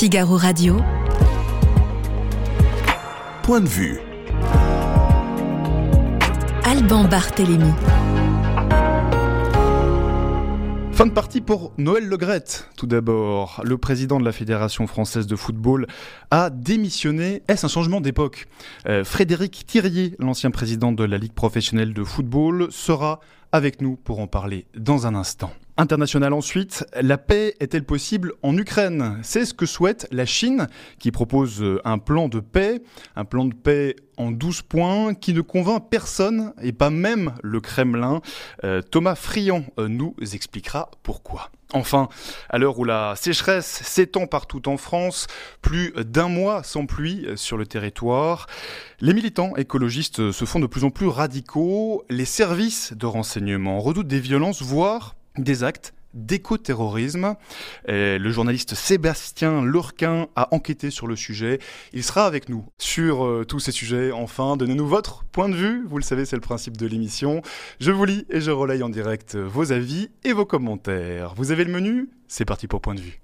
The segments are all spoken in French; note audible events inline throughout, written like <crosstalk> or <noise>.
Figaro Radio. Point de vue. Alban Barthélémy. Fin de partie pour Noël Legrette. Tout d'abord, le président de la Fédération française de football a démissionné. Est-ce un changement d'époque? Euh, Frédéric Thirier, l'ancien président de la Ligue professionnelle de football, sera avec nous pour en parler dans un instant. International ensuite, la paix est-elle possible en Ukraine? C'est ce que souhaite la Chine qui propose euh, un plan de paix, un plan de paix en 12 points qui ne convainc personne et pas même le Kremlin. Euh, Thomas Friand euh, nous expliquera pourquoi. Enfin, à l'heure où la sécheresse s'étend partout en France, plus d'un mois sans pluie sur le territoire, les militants écologistes se font de plus en plus radicaux, les services de renseignement redoutent des violences, voire des actes d'éco-terrorisme. Le journaliste Sébastien Lurquin a enquêté sur le sujet. Il sera avec nous sur euh, tous ces sujets. Enfin, donnez-nous votre point de vue. Vous le savez, c'est le principe de l'émission. Je vous lis et je relaye en direct vos avis et vos commentaires. Vous avez le menu? C'est parti pour point de vue.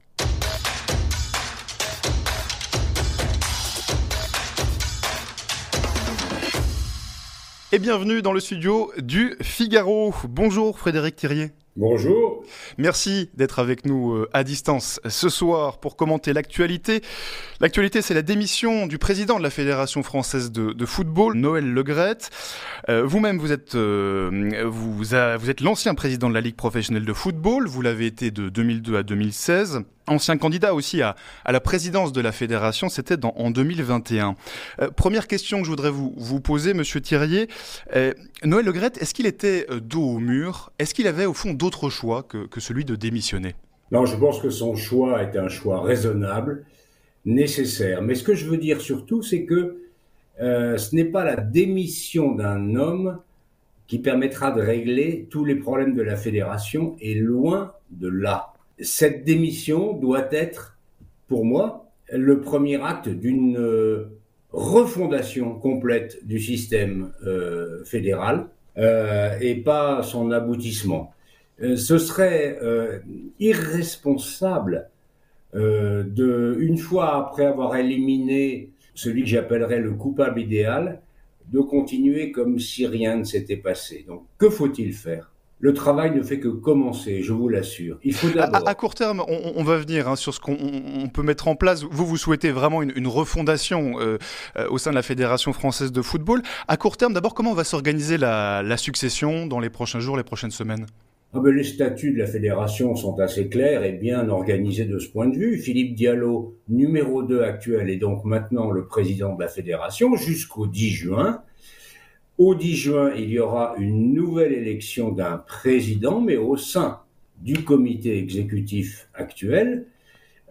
Et bienvenue dans le studio du Figaro. Bonjour Frédéric Thirier. Bonjour. Merci d'être avec nous euh, à distance ce soir pour commenter l'actualité. L'actualité, c'est la démission du président de la Fédération française de, football, Noël Legrette. Euh, Vous-même, vous êtes, euh, vous êtes l'ancien président de la Ligue professionnelle de football. Vous l'avez été de 2002 à 2016. Ancien candidat aussi à, la présidence de la fédération, c'était en 2021. Euh, première question que je voudrais vous, poser, Monsieur Thirier. Euh, Noël Legrette, est-ce qu'il était euh, dos au mur? Est-ce qu'il avait au fond d'autres choix que, celui de démissionner? Non, je pense que son choix est un choix raisonnable, nécessaire. Mais ce que je veux dire surtout, c'est que euh, ce n'est pas la démission d'un homme qui permettra de régler tous les problèmes de la fédération, et loin de là. Cette démission doit être, pour moi, le premier acte d'une euh, refondation complète du système euh, fédéral euh, et pas son aboutissement. Ce serait irresponsable de, une fois après avoir éliminé celui que j'appellerais le coupable idéal, de continuer comme si rien ne s'était passé. Donc, que faut-il faire? Le travail ne fait que commencer, je vous l'assure. Il faut à, d'abord. à- à court terme, on, on va venir hein, sur ce qu'on on- on peut mettre en place. Vous, vous souhaitez vraiment une, une refondation euh, euh, au sein de la Fédération française de football. À court terme, d'abord, comment va s'organiser la, la succession dans les prochains jours, les prochaines semaines? Ah ben, les statuts de la fédération sont assez clairs et bien organisés de ce point de vue. Philippe Diallo, numéro 2 actuel, est donc maintenant le président de la fédération jusqu'au 10 juin. Au 10 juin, il y aura une nouvelle élection d'un président, mais au sein du comité exécutif actuel,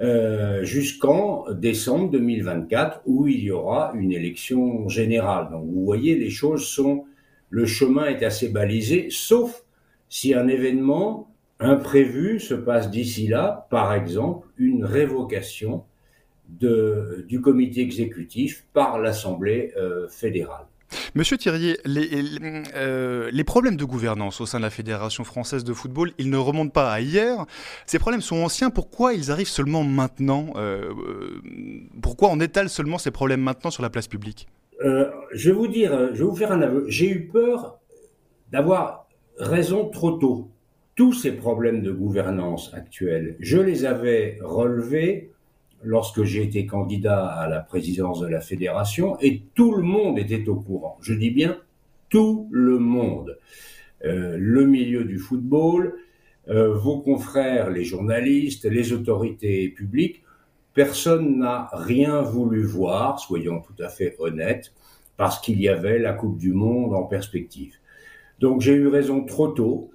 euh, jusqu'en décembre 2024, où il y aura une élection générale. Donc vous voyez, les choses sont, le chemin est assez balisé, sauf si un événement imprévu se passe d'ici là, par exemple une révocation du comité exécutif par l'Assemblée euh, fédérale. Monsieur les, euh, les problèmes de gouvernance au sein de la Fédération française de football, ils ne remontent pas à hier. Ces problèmes sont anciens. Pourquoi ils arrivent seulement maintenant Euh, euh, Pourquoi on étale seulement ces problèmes maintenant sur la place publique? Je vais vous dire, je vais vous faire un aveu. J'ai eu peur d'avoir raison trop tôt. Tous ces problèmes de gouvernance actuels, je les avais relevés lorsque j'ai été candidat à la présidence de la fédération et tout le monde était au courant. Je dis bien tout le monde. Euh, le milieu du football, euh, vos confrères, les journalistes, les autorités publiques, personne n'a rien voulu voir, soyons tout à fait honnêtes, parce qu'il y avait la Coupe du Monde en perspective. Donc j'ai eu raison trop tôt,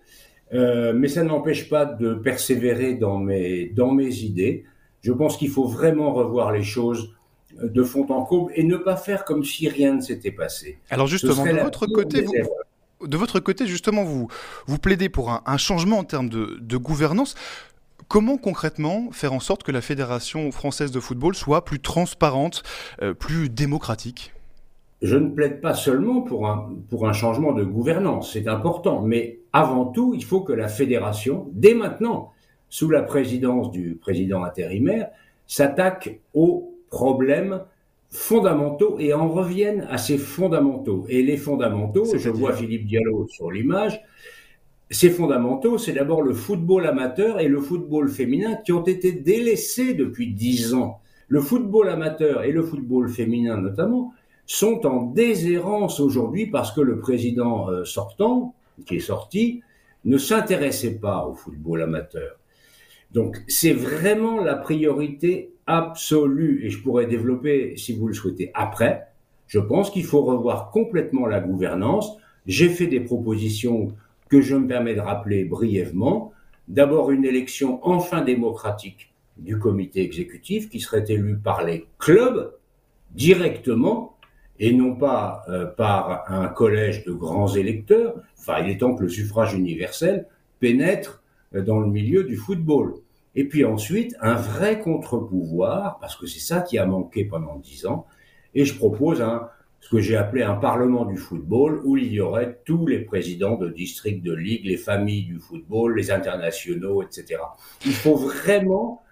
euh, mais ça n'empêche pas de persévérer dans mes, dans mes idées. Je pense qu'il faut vraiment revoir les choses de fond en comble et ne pas faire comme si rien ne s'était passé. Alors justement, de votre côté, vous, erreurs. de votre côté, justement, vous, vous plaidez pour un, un changement en termes de, de gouvernance. Comment concrètement faire en sorte que la Fédération française de football soit plus transparente, euh, plus démocratique? Je ne plaide pas seulement pour un, pour un changement de gouvernance, c'est important, mais avant tout, il faut que la fédération, dès maintenant, sous la présidence du président intérimaire, s'attaquent aux problèmes fondamentaux et en reviennent à ces fondamentaux. Et les fondamentaux, je vois Philippe Diallo sur l'image, ces fondamentaux, c'est d'abord le football amateur et le football féminin qui ont été délaissés depuis dix ans. Le football amateur et le football féminin notamment sont en déshérence aujourd'hui parce que le président euh, sortant, qui est sorti, ne s'intéressait pas au football amateur. Donc c'est vraiment la priorité absolue et je pourrais développer si vous le souhaitez après. Je pense qu'il faut revoir complètement la gouvernance. J'ai fait des propositions que je me permets de rappeler brièvement. D'abord une élection enfin démocratique du comité exécutif qui serait élu par les clubs directement et non pas euh, par un collège de grands électeurs. Enfin, il est temps que le suffrage universel pénètre dans le milieu du football. Et puis ensuite, un vrai contre-pouvoir, parce que c'est ça qui a manqué pendant dix ans, et je propose ce que j'ai appelé un parlement du football, où il y aurait tous les présidents de districts de ligue, les familles du football, les internationaux, etc. Il faut vraiment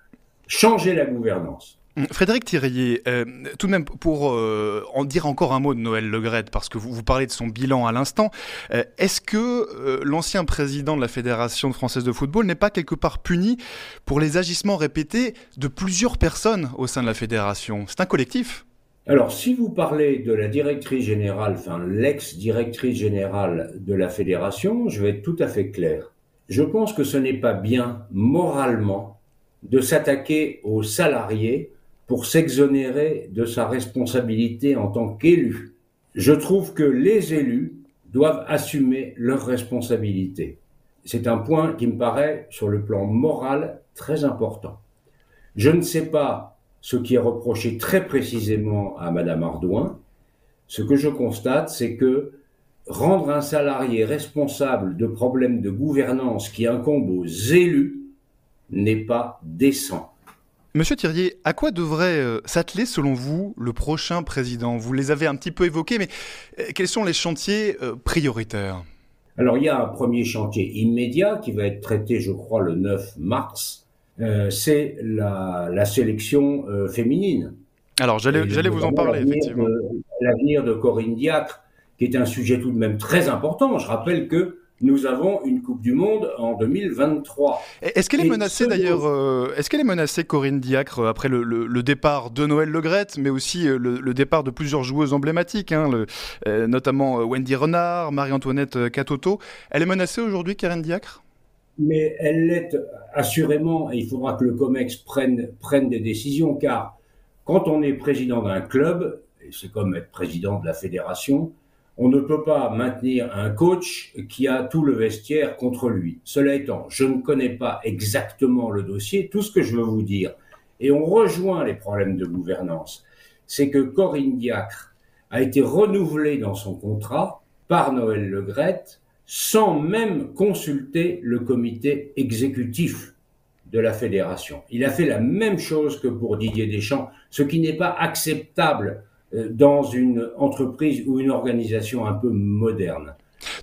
changer la gouvernance. Frédéric Thirier, euh, tout de même pour euh, en dire encore un mot de Noël Legrette, parce que vous, vous parlez de son bilan à l'instant, euh, est-ce que l'ancien président de la Fédération française de football n'est pas quelque part puni pour les agissements répétés de plusieurs personnes au sein de la fédération? C'est un collectif alors, si vous parlez de la directrice générale, enfin l'ex-directrice générale de la fédération, je vais être tout à fait clair. Je pense que ce n'est pas bien moralement de s'attaquer aux salariés pour s'exonérer de sa responsabilité en tant qu'élu. Je trouve que les élus doivent assumer leurs responsabilités. C'est un point qui me paraît, sur le plan moral, très important. Je ne sais pas ce qui est reproché très précisément à Madame Ardouin. Ce que je constate, c'est que rendre un salarié responsable de problèmes de gouvernance qui incombent aux élus n'est pas décent. Monsieur Thirier, à quoi devrait euh, s'atteler selon vous le prochain président? Vous les avez un petit peu évoqués, mais euh, quels sont les chantiers euh, prioritaires? Alors il y a un premier chantier immédiat qui va être traité, je crois, le 9 mars. c'est la, sélection féminine. Alors j'allais vous en parler, effectivement. L'avenir de Corinne Diacre, qui est un sujet tout de même très important. Je rappelle que nous avons une Coupe du Monde en 2023. Est-ce qu'elle est menacée d'ailleurs euh, Est-ce qu'elle est menacée, Corinne Diacre, euh, après le, départ de Noël Legrette, mais aussi euh, le, départ de plusieurs joueuses emblématiques, hein, notamment Wendy Renard, Marie-Antoinette Catoto Elle est menacée aujourd'hui, Corinne Diacre? Mais elle l'est assurément, et il faudra que le COMEX prenne, prenne des décisions, car quand on est président d'un club, et c'est comme être président de la fédération, on ne peut pas maintenir un coach qui a tout le vestiaire contre lui. Cela étant, je ne connais pas exactement le dossier. Tout ce que je veux vous dire, et on rejoint les problèmes de gouvernance, c'est que Corinne Diacre a été renouvelée dans son contrat par Noël Legrette sans même consulter le comité exécutif de la fédération. Il a fait la même chose que pour Didier Deschamps, ce qui n'est pas acceptable dans une entreprise ou une organisation un peu moderne.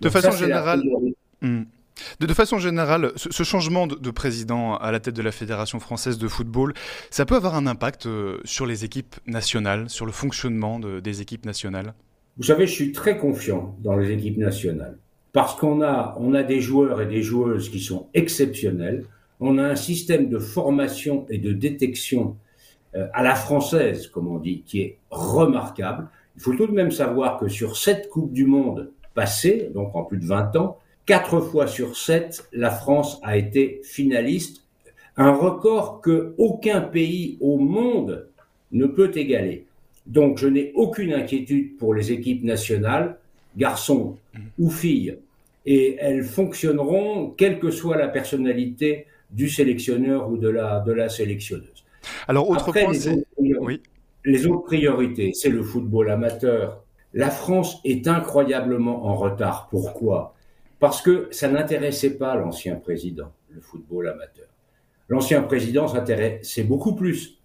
De façon générale. Hmm. De, façon générale, ce, changement de, président à la tête de la Fédération française de football, ça peut avoir un impact euh, sur les équipes nationales, sur le fonctionnement des équipes nationales? Vous savez, je suis très confiant dans les équipes nationales parce qu'on a, on a des joueurs et des joueuses qui sont exceptionnels. On a un système de formation et de détection euh, à la française, comme on dit, qui est remarquable. Il faut tout de même savoir que sur cette Coupe du Monde passée, donc en plus de 20 ans, quatre fois sur sept, la France a été finaliste, un record que aucun pays au monde ne peut égaler. Donc je n'ai aucune inquiétude pour les équipes nationales, garçons ou filles, et elles fonctionneront quelle que soit la personnalité du sélectionneur ou de la, de la sélectionneuse. Alors, autre point, Les autres priorités, c'est le football amateur. La France est incroyablement en retard. Pourquoi? Parce que ça n'intéressait pas l'ancien président, le football amateur. L'ancien président s'intéressait beaucoup plus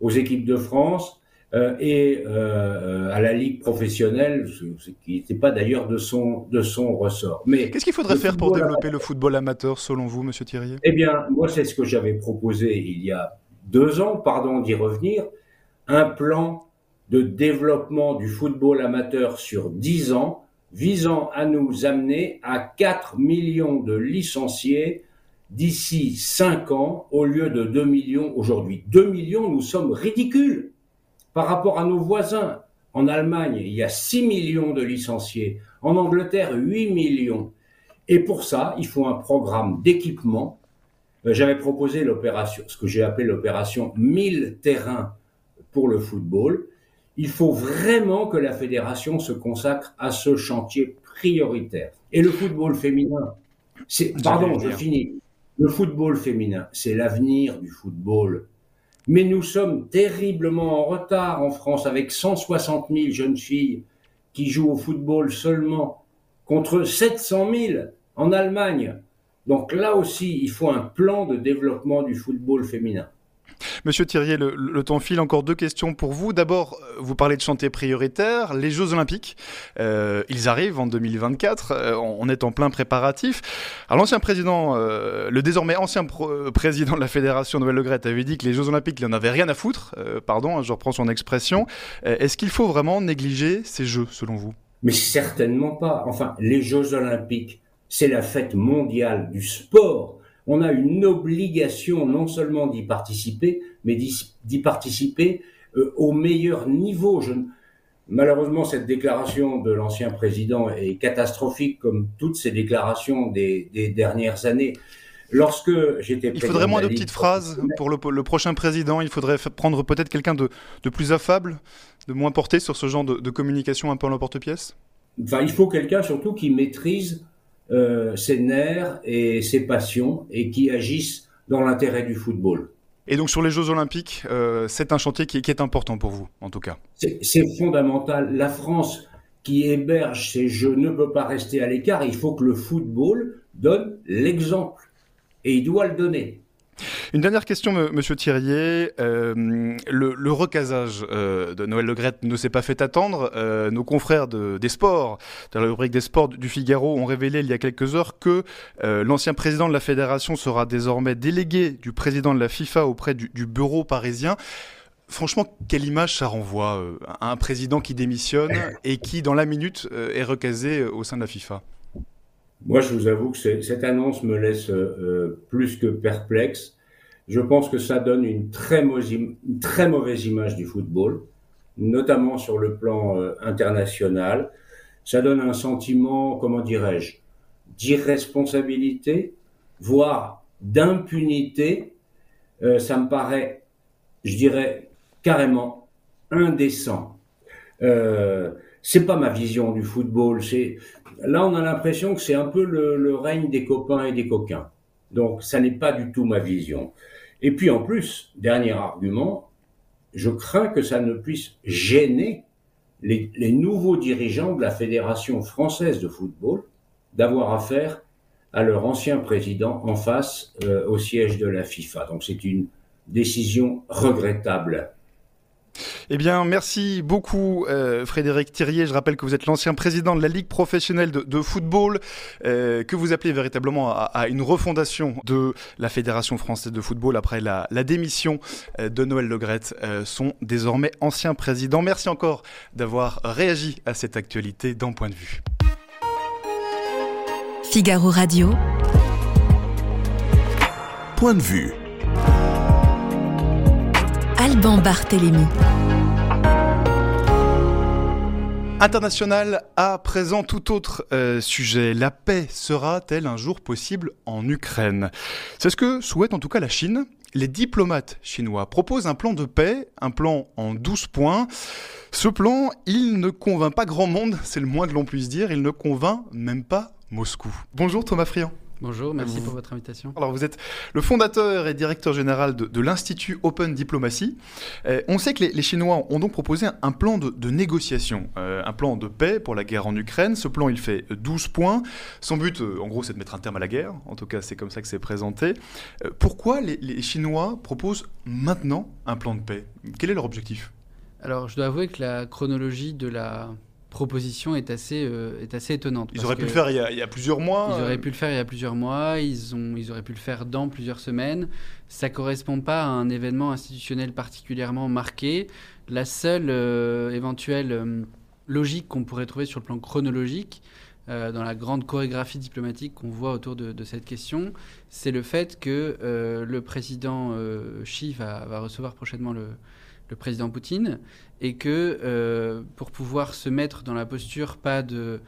aux équipes de France euh, et euh, à la ligue professionnelle, ce qui n'était pas d'ailleurs de son, de son ressort. Mais qu'est-ce qu'il faudrait faire pour développer le football amateur, selon vous, Monsieur Thierry? Eh bien, moi, c'est ce que j'avais proposé il y a deux ans, pardon d'y revenir, un plan de développement du football amateur sur dix ans visant à nous amener à 4 millions de licenciés d'ici 5 ans au lieu de 2 millions aujourd'hui. 2 millions, nous sommes ridicules par rapport à nos voisins. En Allemagne, il y a 6 millions de licenciés. En Angleterre, 8 millions. Et pour ça, il faut un programme d'équipement. Euh, j'avais proposé l'opération, ce que j'ai appelé l'opération 1000 terrains pour le football. Il faut vraiment que la fédération se consacre à ce chantier prioritaire. Et le football féminin, c'est, pardon, je finis. Le football féminin, c'est l'avenir du football. Mais nous sommes terriblement en retard en France avec 160 000 jeunes filles qui jouent au football seulement contre 700 000 en Allemagne. Donc là aussi, il faut un plan de développement du football féminin. Monsieur Thierry, le, temps file. Encore deux questions pour vous. D'abord, euh, vous parlez de chantier prioritaire, les Jeux Olympiques. Euh, ils arrivent en 2024. Euh, on est en plein préparatif. Alors, l'ancien président, le désormais ancien président de la Fédération Noël Le avait dit que les Jeux Olympiques, il n'en avait rien à foutre. pardon, hein, je reprends son expression. Est-ce qu'il faut vraiment négliger ces Jeux, selon vous? Mais certainement pas. Enfin, les Jeux Olympiques, c'est la fête mondiale du sport on a une obligation non seulement d'y participer, mais d'y participer euh, au meilleur niveau. Malheureusement, cette déclaration de l'ancien président est catastrophique, comme toutes ces déclarations des, dernières années. Lorsque j'étais Il faudrait moins de petites phrases pour le, prochain président. Il faudrait prendre peut-être quelqu'un de, plus affable, de moins porté sur ce genre de, communication un peu en l'emporte-pièce? Enfin, Il faut quelqu'un surtout qui maîtrise ses nerfs et ses passions et qui agissent dans l'intérêt du football. Et donc sur les Jeux Olympiques, euh, c'est un chantier qui, est important pour vous, en tout cas. C'est fondamental. La France, qui héberge ces Jeux, ne peut pas rester à l'écart. Il faut que le football donne l'exemple. Et il doit le donner. Une dernière question, Monsieur Thierrier. Euh, le, recasage euh, de Noël Legrette ne s'est pas fait attendre. Euh, nos confrères des sports, de la rubrique des sports du Figaro, ont révélé il y a quelques heures que l'ancien président de la fédération sera désormais délégué du président de la FIFA auprès du, bureau parisien. Franchement, quelle image ça renvoie à un président qui démissionne <laughs> et qui, dans la minute, est recasé au sein de la FIFA? Moi, je vous avoue que cette annonce me laisse plus que perplexe. Je pense que ça donne une très, mauvaise image du football, notamment sur le plan euh, international. Ça donne un sentiment, comment dirais-je, d'irresponsabilité, voire d'impunité. Euh, ça me paraît, je dirais, carrément indécent. Euh, c'est pas ma vision du football. C'est là, on a l'impression que c'est un peu le règne des copains et des coquins. Donc, ça n'est pas du tout ma vision. Et puis en plus, dernier argument, je crains que ça ne puisse gêner les, nouveaux dirigeants de la Fédération française de football d'avoir affaire à leur ancien président en face euh, au siège de la FIFA. Donc c'est une décision regrettable. Eh bien, merci beaucoup, euh, Frédéric Thirier. Je rappelle que vous êtes l'ancien président de la Ligue professionnelle de, football, euh, que vous appelez véritablement à, une refondation de la Fédération française de football après la, démission euh, de Noël Legrette, son désormais ancien président. Merci encore d'avoir réagi à cette actualité dans Point de vue. Figaro Radio. Point de vue. Alban Barthélémy. International à présent tout autre euh, sujet. La paix sera-t-elle un jour possible en Ukraine? C'est ce que souhaite en tout cas la Chine. Les diplomates chinois proposent un plan de paix, un plan en 12 points. Ce plan, il ne convainc pas grand monde, c'est le moins que l'on puisse dire, il ne convainc même pas Moscou. Bonjour Thomas Friand. Bonjour, merci pour votre invitation. Alors vous êtes le fondateur et directeur général de, l'Institut Open Diplomacy. Euh, on sait que les, Chinois ont donc proposé un, plan de, négociation, euh, un plan de paix pour la guerre en Ukraine. Ce plan, il fait 12 points. Son but, euh, en gros, c'est de mettre un terme à la guerre. En tout cas, c'est comme ça que c'est présenté. pourquoi les, les Chinois proposent maintenant un plan de paix? Quel est leur objectif? Alors, je dois avouer que la chronologie de la proposition est assez, euh, est assez étonnante. Ils auraient pu le faire il y, a, plusieurs mois. Ils auraient pu le faire il y a plusieurs mois, ils, ont, ils auraient pu le faire dans plusieurs semaines. Ça correspond pas à un événement institutionnel particulièrement marqué. La seule éventuelle logique qu'on pourrait trouver sur le plan chronologique, euh, dans la grande chorégraphie diplomatique qu'on voit autour de, cette question, c'est le fait que euh, le président euh, Xi va, recevoir prochainement le, président Poutine et que pour pouvoir se mettre dans la posture pas de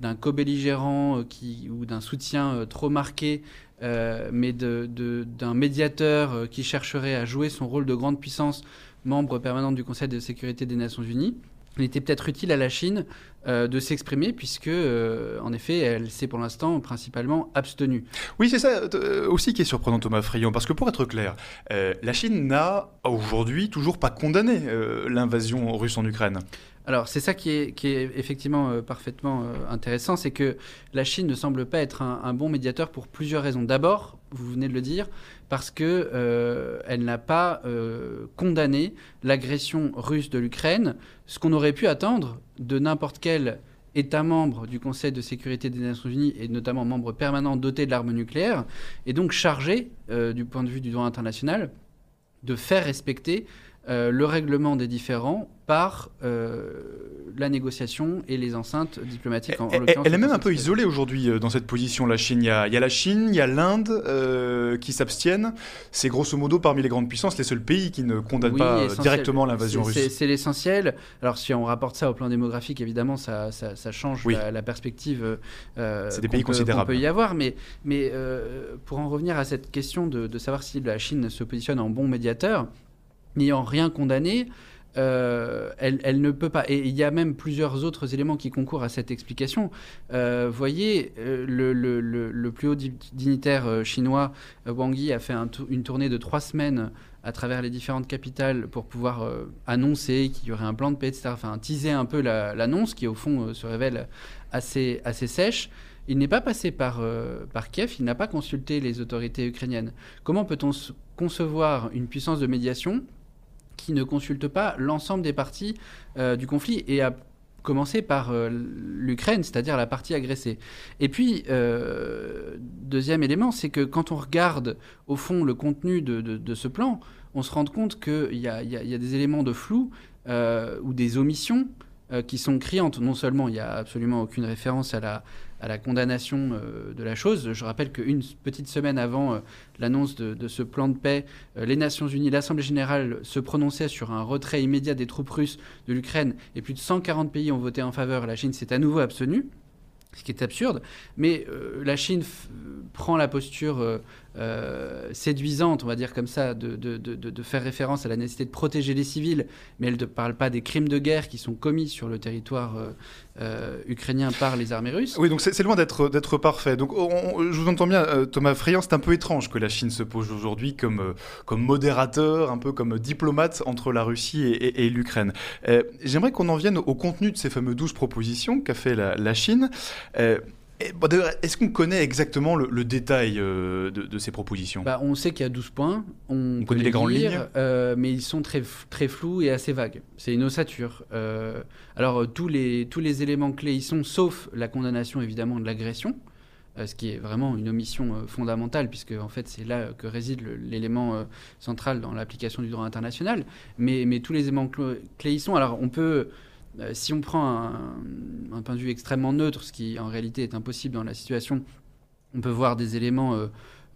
d'un co-belligérant qui, ou d'un soutien trop marqué, mais d'un médiateur qui chercherait à jouer son rôle de grande puissance, membre permanent du Conseil de sécurité des Nations Unies, il était peut-être utile à la Chine euh, de s'exprimer puisque, euh, en effet, elle s'est pour l'instant principalement abstenue. Oui, c'est ça euh, aussi qui est surprenant, Thomas Friand, parce que pour être clair, la Chine n'a aujourd'hui toujours pas condamné l'invasion russe en Ukraine. Alors c'est ça qui est, effectivement parfaitement intéressant, c'est que la Chine ne semble pas être un, bon médiateur pour plusieurs raisons. D'abord, vous venez de le dire, parce que elle n'a pas condamné l'agression russe de l'Ukraine, ce qu'on aurait pu attendre de n'importe quel État membre du Conseil de sécurité des Nations Unies et notamment membre permanent doté de l'arme nucléaire, et donc chargé, euh, du point de vue du droit international, de faire respecter euh, le règlement des différends par euh, la négociation et les enceintes diplomatiques. En, elle, elle est même un peu isolée aujourd'hui euh, dans cette position, la Chine. Il y a, la Chine, il y a l'Inde qui s'abstiennent. C'est grosso modo parmi les grandes puissances les seuls pays qui ne condamnent pas directement l'invasion russe. C'est l'essentiel. Alors si on rapporte ça au plan démographique, évidemment, ça, ça, change la, perspective. c'est des pays considérables. peut y avoir, mais, mais pour en revenir à cette question de, de savoir si la Chine se positionne en bon médiateur, n'ayant rien condamné, euh, elle, ne peut pas. Et il y a même plusieurs autres éléments qui concourent à cette explication. Euh, voyez, euh, le, plus haut dignitaire chinois, Wang Yi, a fait une tournée de trois semaines à travers les différentes capitales pour pouvoir annoncer qu'il y aurait un plan de paix, etc. Enfin, teaser un peu l'annonce qui, au fond, se révèle assez, sèche. Il n'est pas passé par Kiev, il n'a pas consulté les autorités ukrainiennes. Comment peut-on concevoir une puissance de médiation qui ne consulte pas l'ensemble des parties euh, du conflit et à commencer par euh, l'Ukraine, c'est-à-dire la partie agressée. Et puis, euh, deuxième élément, c'est que quand on regarde au fond le contenu de, ce plan, on se rend compte qu'il y, a des éléments de flou ou des omissions qui sont criantes. Non seulement il n'y a absolument aucune référence à la, à la condamnation euh, de la chose. Je rappelle qu'une petite semaine avant euh, l'annonce de, ce plan de paix, euh, les Nations Unies, l'Assemblée générale se prononçait sur un retrait immédiat des troupes russes de l'Ukraine et plus de 140 pays ont voté en faveur. La Chine s'est à nouveau abstenue ce qui est absurde. Mais la Chine prend la posture séduisante, on va dire comme ça, de, faire référence à la nécessité de protéger les civils, mais elle ne parle pas des crimes de guerre qui sont commis sur le territoire euh, ukrainien par les armées russes. Oui, donc c'est loin d'être parfait. Donc je vous entends bien, euh, Thomas Friand, c'est un peu étrange que la Chine se pose aujourd'hui comme, euh, modérateur, un peu comme diplomate entre la Russie et, l'Ukraine. J'aimerais qu'on en vienne au contenu de ces fameuses douze propositions qu'a fait la Chine. Est-ce qu'on connaît exactement le, détail euh, de, ces propositions? Bah, On sait qu'il y a 12 points. On, connaît les, grandes lignes. Euh, mais ils sont très, très flous et assez vagues. C'est une ossature. Euh, alors, tous les, tous les éléments clés y sont, sauf la condamnation évidemment de l'agression. ce qui est vraiment une omission fondamentale, puisque en fait c'est là que réside l'élément central dans l'application du droit international. Mais, mais tous les éléments clés y sont. Alors on peut si on prend un, point de vue extrêmement neutre, ce qui en réalité est impossible dans la situation, on peut voir des éléments euh,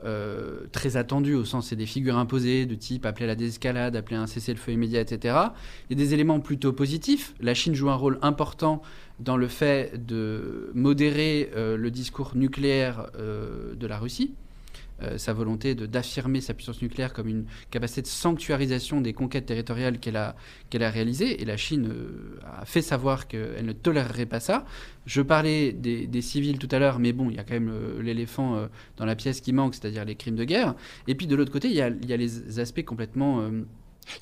euh, très attendus au sens c'est des figures imposées de type appeler la désescalade, appeler à un cessez-le-feu immédiat, etc. Il y a des éléments plutôt positifs. La Chine joue un rôle important dans le fait de modérer le discours nucléaire de la Russie. Euh, sa volonté d'affirmer sa puissance nucléaire comme une capacité de sanctuarisation des conquêtes territoriales qu'elle a, qu'elle a réalisées. Et la Chine euh, a fait savoir qu'elle ne tolérerait pas ça. Je parlais des, des civils tout à l'heure, mais bon, il y a quand même euh, l'éléphant dans la pièce qui manque, c'est-à-dire les crimes de guerre. Et puis de l'autre côté, il y a, il y a les aspects complètement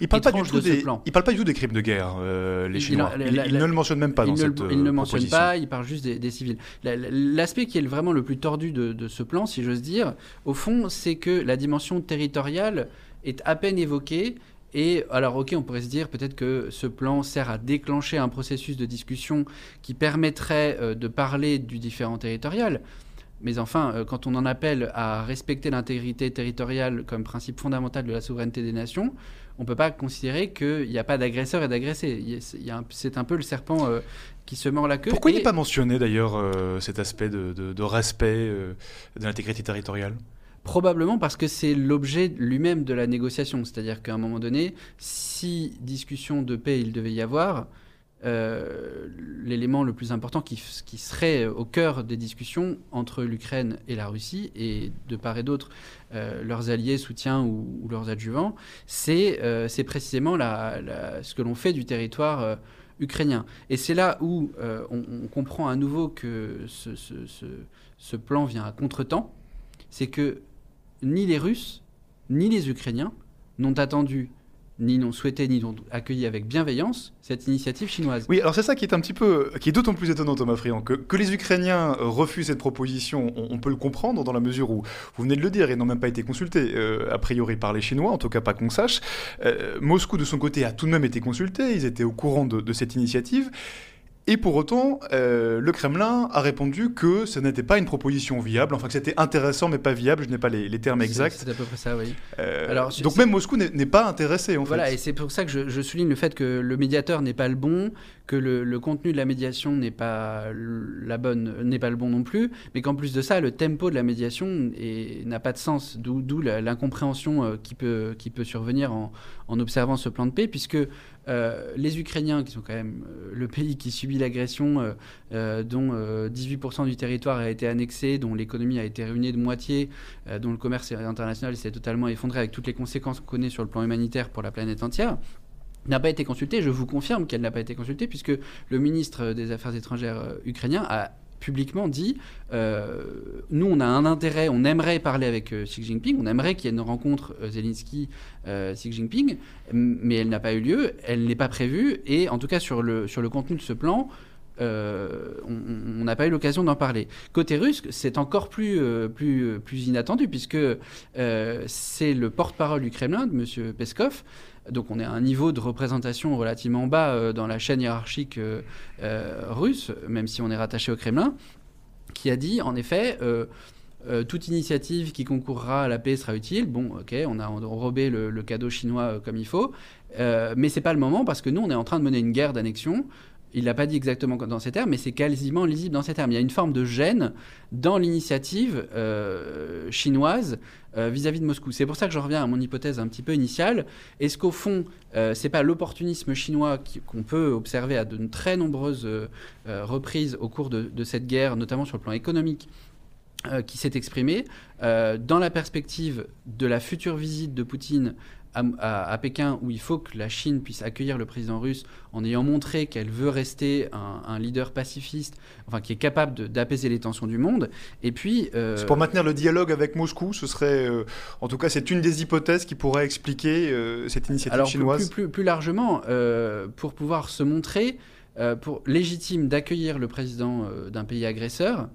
il parle pas du tout des, pas du tout des crimes de guerre, euh, les Chinois. Il, ne le mentionne même pas dans cette Il ne le mentionne pas, il parle juste des, civils. L'aspect qui est vraiment le plus tordu de, ce plan, si j'ose dire, au fond, c'est que la dimension territoriale est à peine évoquée Et alors, ok, on pourrait se dire peut-être que ce plan sert à déclencher un processus de discussion qui permettrait euh, de parler du différent territorial. Mais enfin, euh, quand on en appelle à respecter l'intégrité territoriale comme principe fondamental de la souveraineté des nations, on ne peut pas considérer qu'il n'y a pas d'agresseur et d'agressé. C'est un peu le serpent euh, qui se mord la queue. Pourquoi il n'est pas mentionné d'ailleurs cet aspect de, de respect de l'intégrité territoriale? Probablement parce que c'est l'objet lui-même de la négociation. C'est-à-dire qu'à un moment donné, si discussion de paix il devait y avoir, euh, l'élément le plus important qui, serait au cœur des discussions entre l'Ukraine et la Russie, et de part et d'autre euh, leurs alliés, soutiens ou, leurs adjuvants, c'est euh, précisément ce que l'on fait du territoire ukrainien. Et c'est là où on, comprend à nouveau que ce, ce plan vient à contretemps, c'est que ni les Russes, ni les Ukrainiens n'ont attendu ni n'ont souhaité ni n'ont accueilli avec bienveillance cette initiative chinoise. Oui, alors c'est ça qui est un petit peu, qui est d'autant plus étonnant, Thomas Friand, que, que les Ukrainiens refusent cette proposition, on, peut le comprendre dans la mesure où, vous venez de le dire, ils n'ont même pas été consultés, euh, a priori par les Chinois, en tout cas pas qu'on sache. Euh, Moscou, de son côté, a tout de même été consulté, ils étaient au courant de cette initiative. Et pour autant, euh, le Kremlin a répondu que ce n'était pas une proposition viable, enfin que c'était intéressant mais pas viable, je n'ai pas les, termes exacts. C'est à peu près ça, oui. Euh, Alors, donc même Moscou n'est pas intéressé en voilà, fait. et c'est pour ça que je, je, souligne le fait que le médiateur n'est pas le bon, que le, contenu de la médiation n'est pas la bonne, n'est pas le bon non plus, mais qu'en plus de ça, le tempo de la médiation n'a pas de sens, d'où l'incompréhension euh, qui peut, qui peut survenir en, en, observant ce plan de paix, puisque euh, les Ukrainiens, qui sont quand même euh, le pays qui subit l'agression, dont 18% du territoire a été annexé, dont l'économie a été ruinée de moitié, dont le commerce international s'est totalement effondré avec toutes les conséquences qu'on connaît sur le plan humanitaire pour la planète entière, n'a pas été consultée. Je vous confirme qu'elle n'a pas été consultée puisque le ministre des Affaires étrangères euh, ukrainien a publiquement dit euh, nous on a un intérêt, on aimerait parler avec euh, Xi Jinping, on aimerait qu'il y ait une rencontre Zelensky-Xi Jinping, mais elle n'a pas eu lieu, elle n'est pas prévue et en tout cas sur le, sur le contenu de ce plan, on n'a pas eu l'occasion d'en parler. Côté russe, c'est encore plus, plus, plus inattendu, puisque c'est le porte-parole du Kremlin, de M. Peskov, donc on est à un niveau de représentation relativement bas euh, dans la chaîne hiérarchique euh, euh, russe, même si on est rattaché au Kremlin, qui a dit en effet... toute initiative qui concourra à la paix sera utile. Bon, ok, on a enrobé le, cadeau chinois comme il faut, mais c'est pas le moment parce que nous, on est en train de mener une guerre d'annexion il l'a pas dit exactement dans ces termes, mais c'est quasiment lisible dans ces termes. Il y a une forme de gêne dans l'initiative euh, chinoise euh, vis-à-vis de Moscou. C'est pour ça que je reviens à mon hypothèse un petit peu initiale. Est-ce qu'au fond, euh, c'est pas l'opportunisme chinois qu'on peut observer à de très nombreuses reprises au cours de, cette guerre, notamment sur le plan économique, qui s'est exprimé dans la perspective de la future visite de Poutine à, Pékin où il faut que la Chine puisse accueillir le président russe en ayant montré qu'elle veut rester un, leader pacifiste, enfin qui est capable d'apaiser les tensions du monde. Et puis, euh, c'est pour maintenir le dialogue avec Moscou. Ce serait, euh, en tout cas, c'est une des hypothèses qui pourrait expliquer euh, cette initiative alors, chinoise. Plus, plus, plus largement, pour pouvoir se montrer pour légitime d'accueillir le président d'un pays agresseur,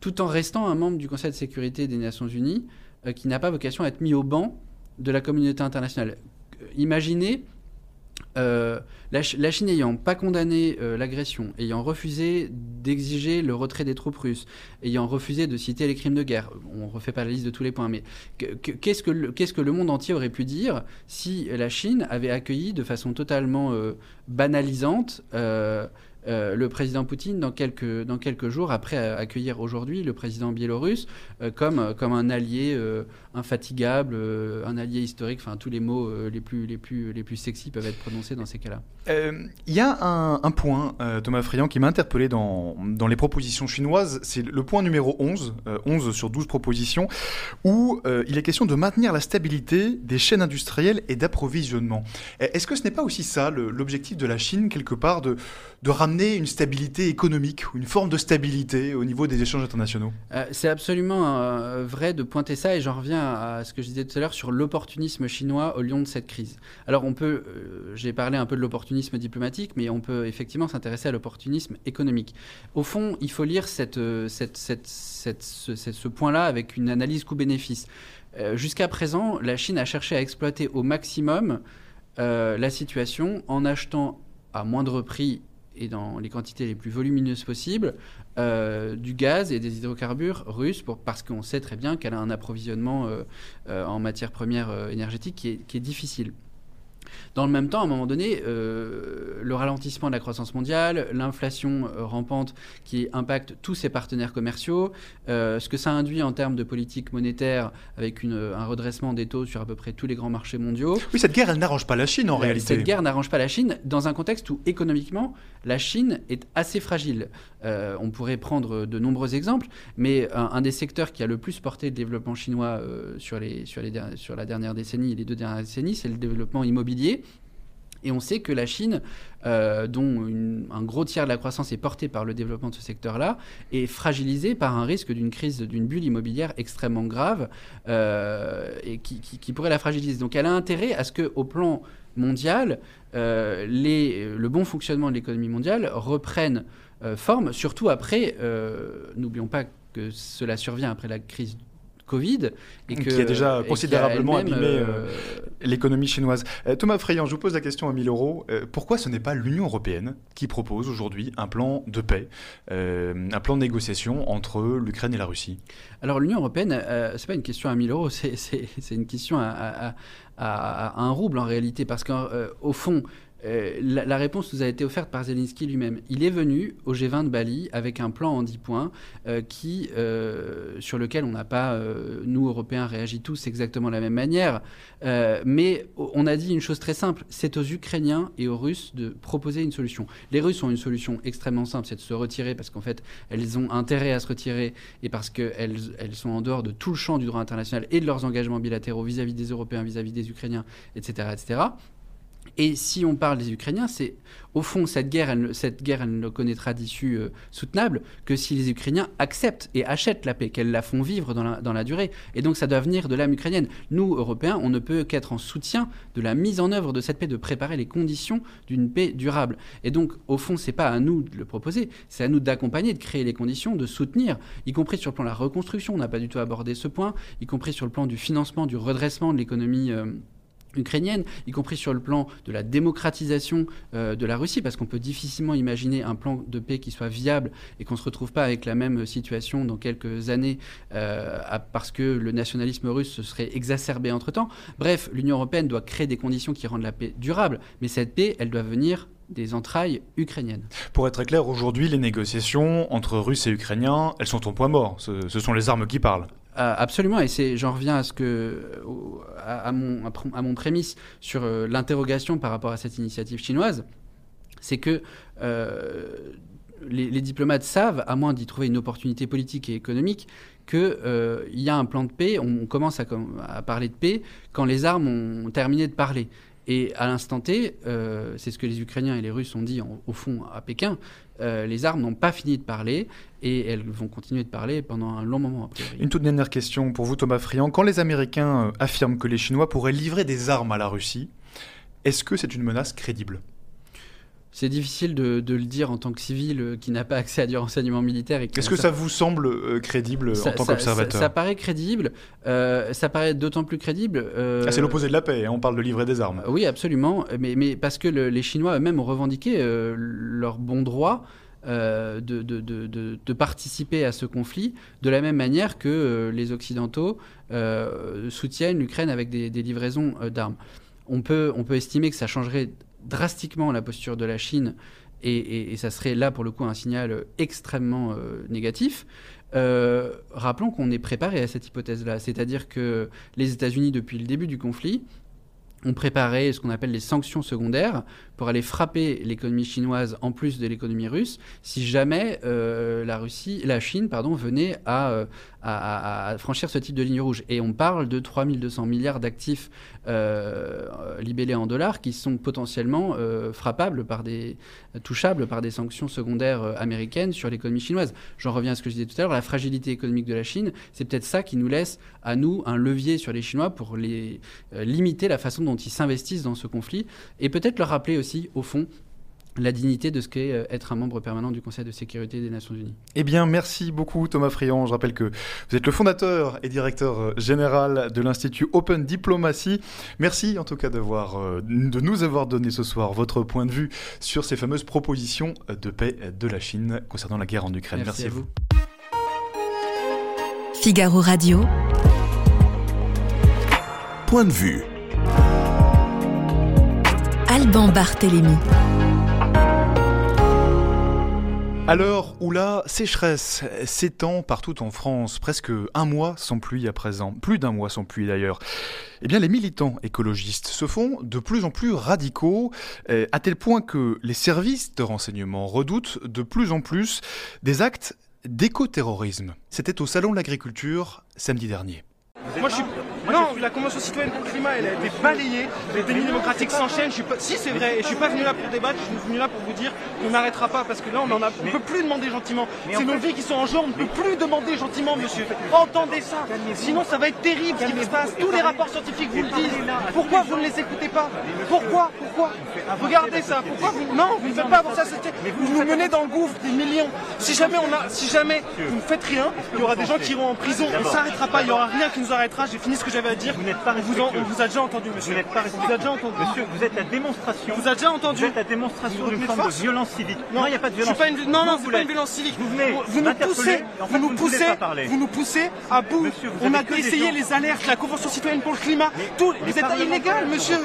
tout en restant un membre du Conseil de sécurité des Nations Unies, qui n'a pas vocation à être mis au banc de la communauté internationale. Imaginez euh, la, Chine ayant pas condamné euh, l'agression, ayant refusé d'exiger le retrait des troupes russes, ayant refusé de citer les crimes de guerre, on refait pas la liste de tous les points, mais qu'est-ce que, le, monde entier aurait pu dire si la Chine avait accueilli de façon totalement euh, banalisante le président Poutine dans quelques, jours après accueillir aujourd'hui le président biélorusse comme, un allié infatigable, un allié historique, enfin tous les mots les, plus, les, plus, les plus sexy peuvent être prononcés dans ces cas-là. Il y a un, point, Thomas Friand, qui m'a interpellé dans, dans les propositions chinoises, c'est le point numéro 11, 11 sur 12 propositions, où il est question de maintenir la stabilité des chaînes industrielles et d'approvisionnement. Est-ce que ce n'est pas aussi ça l'objectif de la Chine, quelque part, de, de ramener une stabilité économique une forme de stabilité au niveau des échanges internationaux? Euh, C'est absolument euh, vrai de pointer ça et j'en reviens à ce que je disais tout à l'heure sur l'opportunisme chinois au lion de cette crise. Alors on peut, euh, j'ai parlé un peu de l'opportunisme diplomatique, mais on peut effectivement s'intéresser à l'opportunisme économique. Au fond, il faut lire cette, ce, ce point-là avec une analyse coût-bénéfice. Jusqu'à présent, la Chine a cherché à exploiter au maximum la situation en achetant à moindre prix et dans les quantités les plus volumineuses possibles du gaz et des hydrocarbures russes parce qu'on sait très bien qu'elle a un approvisionnement en matières premières énergétiques qui est difficile. Dans le même temps, à un moment donné, euh, le ralentissement de la croissance mondiale, l'inflation euh, rampante qui impacte tous ses partenaires commerciaux, euh, ce que ça induit en termes de politique monétaire avec un redressement des taux sur à peu près tous les grands marchés mondiaux. Oui, cette guerre, elle n'arrange pas la Chine en réalité. Cette guerre n'arrange pas la Chine dans un contexte où économiquement, la Chine est assez fragile. on pourrait prendre de nombreux exemples, mais un, des secteurs qui a le plus porté le développement chinois sur, les, sur, les, sur la dernière décennie et les deux dernières décennies, c'est le développement immobilier. Et on sait que la Chine, euh, dont un gros tiers de la croissance est porté par le développement de ce secteur-là, est fragilisée par un risque d'une crise, d'une bulle immobilière extrêmement grave euh, et qui, pourrait la fragiliser. Donc elle a intérêt à ce qu'au plan mondial, euh, le bon fonctionnement de l'économie mondiale reprenne forme, surtout après, n'oublions pas que cela survient après la crise Covid. Et qui a déjà considérablement abîmé euh, euh, l'économie chinoise. Euh, Thomas Frayan, je vous pose la question à 1000 euros. pourquoi ce n'est pas l'Union européenne qui propose aujourd'hui un plan de paix, un plan de négociation entre l'Ukraine et la Russie? Alors l'Union européenne, c'est pas une question à 1000 euros, c'est une question à, à, un rouble en réalité, parce qu'au fond, euh, la, réponse nous a été offerte par Zelensky lui-même. Il est venu au G20 de Bali avec un plan en 10 points euh, euh, sur lequel on n'a pas, nous Européens, réagi tous exactement de la même manière. mais on a dit une chose très simple c'est aux Ukrainiens et aux Russes de proposer une solution. Les Russes ont une solution extrêmement simple c'est de se retirer parce qu'en fait, elles ont intérêt à se retirer et parce qu'elles elles sont en dehors de tout le champ du droit international et de leurs engagements bilatéraux vis-à-vis des Européens, vis à -vis des Ukrainiens, etc. etc. Et si on parle des Ukrainiens, c'est au fond cette guerre, elle, cette guerre, ne connaîtra d'issue euh, soutenable que si les Ukrainiens acceptent et achètent la paix, qu'elles la font vivre dans la, dans la, durée. Et donc ça doit venir de l'âme ukrainienne. Nous, Européens, on ne peut qu'être en soutien de la mise en œuvre de cette paix, de préparer les conditions d'une paix durable. Et donc, au fond, c'est pas à nous de le proposer, c'est à nous d'accompagner, de créer les conditions, de soutenir, y compris sur le plan de la reconstruction. On n'a pas du tout abordé ce point, y compris sur le plan du financement, du redressement de l'économie. Euh, ukrainienne, y compris sur le plan de la démocratisation euh, de la Russie, parce qu'on peut difficilement imaginer un plan de paix qui soit viable et qu'on ne se retrouve pas avec la même situation dans quelques années euh, parce que le nationalisme russe se serait exacerbé entre-temps. Bref, l'Union européenne doit créer des conditions qui rendent la paix durable, mais cette paix, elle doit venir des entrailles ukrainiennes. Pour être clair, aujourd'hui, les négociations entre Russes et Ukrainiens, elles sont au point mort. ce sont les armes qui parlent. Euh, absolument, et j'en reviens à ce que, à, mon, prémisse sur euh, l'interrogation par rapport à cette initiative chinoise, c'est que euh, les, diplomates savent, à moins d'y trouver une opportunité politique et économique, qu'il y a un plan de paix. On commence à, parler de paix quand les armes ont terminé de parler. Et à l'instant T, c'est ce que les Ukrainiens et les Russes ont dit au fond à Pékin, euh, les armes n'ont pas fini de parler et elles vont continuer de parler pendant un long moment. Une toute dernière question pour vous, Thomas Friand. Quand les Américains euh, affirment que les Chinois pourraient livrer des armes à la Russie, est-ce que c'est une menace crédible? C'est difficile de, le dire en tant que civil euh, qui n'a pas accès à du renseignement militaire. Est-ce que ça, vous semble euh, crédible en tant qu'observateur ça, paraît crédible. Euh, ça paraît d'autant plus crédible. Ah, c'est l'opposé de la paix. Hein, on parle de livrer des armes. Oui, absolument. Mais, mais parce que les Chinois eux-mêmes ont revendiqué leur bon droit. de, de, de, de, participer à ce conflit de la même manière que les Occidentaux soutiennent l'Ukraine avec des, des livraisons d'armes. On peut, on peut estimer que ça changerait drastiquement la posture de la Chine et, ça serait là pour le coup un signal extrêmement euh, négatif. Euh, rappelons qu'on est préparé à cette hypothèse-là, c'est-à-dire que les États-Unis, depuis le début du conflit, ont préparé ce qu'on appelle les sanctions secondaires pour aller frapper l'économie chinoise en plus de l'économie russe si jamais euh, la Russie, la Chine, pardon, venait à, à, franchir ce type de ligne rouge. Et on parle de 3200 milliards d'actifs euh, libellés en dollars qui sont potentiellement euh, frappables par des, touchables par des sanctions secondaires euh, américaines sur l'économie chinoise. J'en reviens à ce que je disais tout à l'heure, la fragilité économique de la Chine, c'est peut-être ça qui nous laisse à nous un levier sur les Chinois pour les limiter la façon dont ils s'investissent dans ce conflit et peut-être leur rappeler aussi, au fond, la dignité de ce qu'est euh, être un membre permanent du Conseil de sécurité des Nations Unies. Eh bien, merci beaucoup Thomas Friand. Je rappelle que vous êtes le fondateur et directeur euh, général de l'Institut Open Diplomacy. Merci en tout cas d'avoir, euh, de nous avoir donné ce soir votre point de vue sur ces fameuses propositions de paix de la Chine concernant la guerre en Ukraine. Merci, à vous. Figaro Radio. Point de vue. Alban Barthélémy. À l'heure où la sécheresse s'étend partout en France, presque un mois sans pluie à présent, plus d'un mois sans pluie d'ailleurs, eh bien les militants écologistes se font de plus en plus radicaux, eh, à tel point que les services de renseignement redoutent de plus en plus des actes d'écoterrorisme. C'était au Salon de l'Agriculture samedi dernier. La Convention citoyenne pour le climat, elle a été balayée. Les délits démocratiques s'enchaînent. Je suis pas... Si, c'est vrai. Et je suis pas venu là pour débattre. Je suis venu là pour vous dire qu'on n'arrêtera pas parce que là, on en a... peut plus demander gentiment. C'est nos vies qui sont en jeu. On ne peut plus demander gentiment, monsieur. Entendez ça. Sinon, ça va être terrible ce qui se passe. Tous les rapports scientifiques vous le disent. Pourquoi vous ne les écoutez pas Pourquoi Pourquoi Regardez ça. Pourquoi vous... Non, vous ne faites pas avancer ça. Vous nous menez dans le gouffre des millions. Si jamais on a, si jamais vous ne faites rien, il y aura des gens qui iront en prison. On s'arrêtera pas. Il y aura rien qui nous arrêtera. J'ai fini ce que j'avais à dire. Vous n'êtes pas vous, en, on vous a déjà entendu, monsieur. Vous n'êtes pas vous a déjà entendu. Monsieur, vous êtes la démonstration. Vous a déjà entendu. Vous êtes la démonstration d'une forme de violence civique. Non, il n'y a pas de violence. Je suis pas une... Non, non, c'est pas une violence civique. Vous venez vous nous poussez, en fait, vous nous vous poussez, vous nous poussez à bout. Monsieur, vous on a essayé les alertes, la Convention citoyenne pour le climat. Tout, vous êtes illégal, monsieur.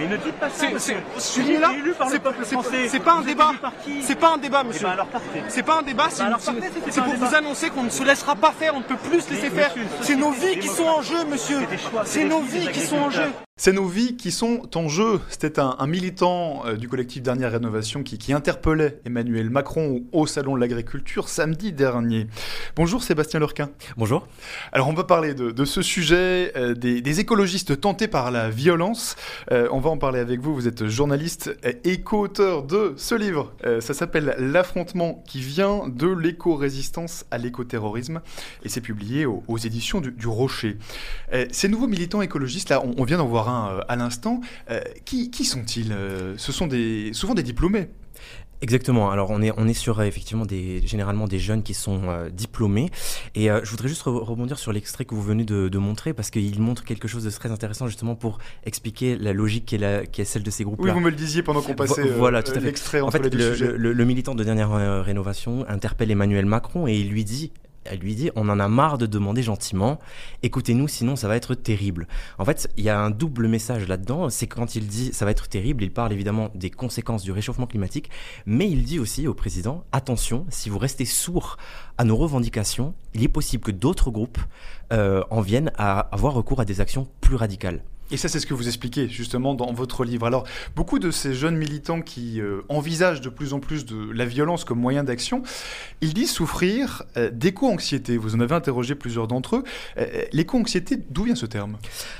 Mais ne dites pas ça. C'est, monsieur. c'est, pas un débat. par qui C'est pas un débat, Eh monsieur. ben partez. C'est pas un débat, c'est, pour vous annoncer qu'on ne se laissera pas faire, on ne peut plus se laisser faire. C'est nos vies qui sont en jeu, monsieur. C'est nos vies qui sont en jeu. C'est nos vies qui sont en jeu. C'était un, un militant euh, du collectif Dernière Rénovation qui, qui interpellait Emmanuel Macron au Salon de l'Agriculture samedi dernier. Bonjour Sébastien Lurquin. Bonjour. Alors on va parler de, de ce sujet, euh, des, des écologistes tentés par la violence. Euh, on va en parler avec vous. Vous êtes journaliste et co-auteur de ce livre. Ça s'appelle L'affrontement qui vient de l'éco-résistance à l'écoterrorisme et c'est publié aux, aux éditions du, du Rocher. Ces nouveaux militants écologistes, là, on, on vient d'en voir euh, à l'instant. Euh, qui, qui sont-ils Euh, Ce sont des, souvent des diplômés. Exactement. Alors on est on est sur euh, effectivement des généralement des jeunes qui sont euh, diplômés et euh, je voudrais juste re- rebondir sur l'extrait que vous venez de, de montrer parce qu'il montre quelque chose de très intéressant justement pour expliquer la logique qui est la qui est celle de ces groupes Oui, là. vous me le disiez pendant qu'on passait Vo- voilà, tout à fait. l'extrait En fait, les deux le, sujets. le- le- le militant de dernière rénovation interpelle Emmanuel Macron et il lui dit, elle lui dit, on en a marre de demander gentiment, écoutez-nous, sinon ça va être terrible. En fait, il y a un double message là-dedans, c'est quand il dit ça va être terrible, il parle évidemment des conséquences du réchauffement climatique, mais il dit aussi au président, attention, si vous restez sourd à nos revendications, il est possible que d'autres groupes euh, en viennent à avoir recours à des actions plus radicales. Et ça, c'est ce que vous expliquez justement dans votre livre. Alors, beaucoup de ces jeunes militants qui euh, envisagent de plus en plus de la violence comme moyen d'action, ils disent souffrir euh, d'éco-anxiété. Vous en avez interrogé plusieurs d'entre eux. Euh, L'éco-anxiété, d'où vient ce terme?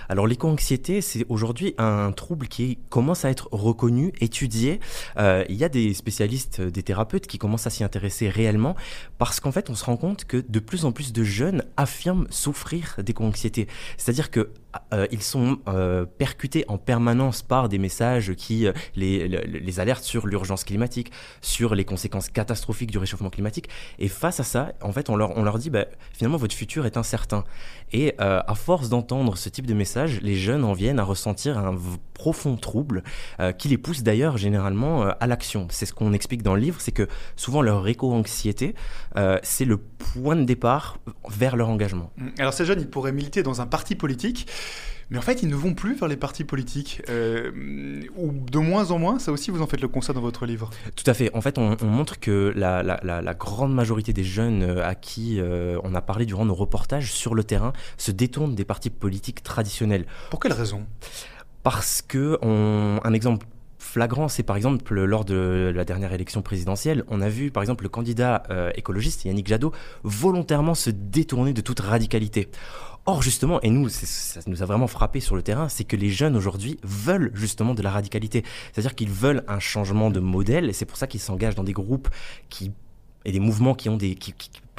Alors l'éco-anxiété, c'est aujourd'hui un trouble qui commence à être reconnu, étudié. Il y a des spécialistes, des thérapeutes qui commencent à s'y intéresser réellement parce qu'en fait, on se rend compte que de plus en plus de jeunes affirment souffrir d'éco-anxiété. C'est-à-dire que euh, ils sont euh, percutés en permanence par des messages qui euh, les, alertent sur l'urgence climatique, sur les conséquences catastrophiques du réchauffement climatique. Et face à ça, en fait, on leur, dit, bah, finalement, votre futur est incertain. Et à force d'entendre ce type de message, les jeunes en viennent à ressentir un profond trouble qui les pousse d'ailleurs généralement à l'action. C'est ce qu'on explique dans le livre, c'est que souvent leur éco-anxiété, c'est le point de départ vers leur engagement. Alors, ces jeunes, ils pourraient militer dans un parti politique. Mais en fait, ils ne vont plus vers les partis politiques, euh, ou de moins en moins. Ça aussi, vous en faites le constat dans votre livre. Tout à fait. En fait, on, on montre que la, la, la, la grande majorité des jeunes euh, à qui euh, on a parlé durant nos reportages sur le terrain se détournent des partis politiques traditionnels. Pour quelle raison? Parce que, on, un exemple flagrant, c'est par exemple lors de la dernière élection présidentielle, on a vu par exemple le candidat euh, écologiste Yannick Jadot volontairement se détourner de toute radicalité. Or justement, et nous, ça nous a vraiment frappé sur le terrain, c'est que les jeunes aujourd'hui veulent justement de la radicalité. C'est-à-dire qu'ils veulent un changement de modèle, et c'est pour ça qu'ils s'engagent dans des groupes et des mouvements qui ont des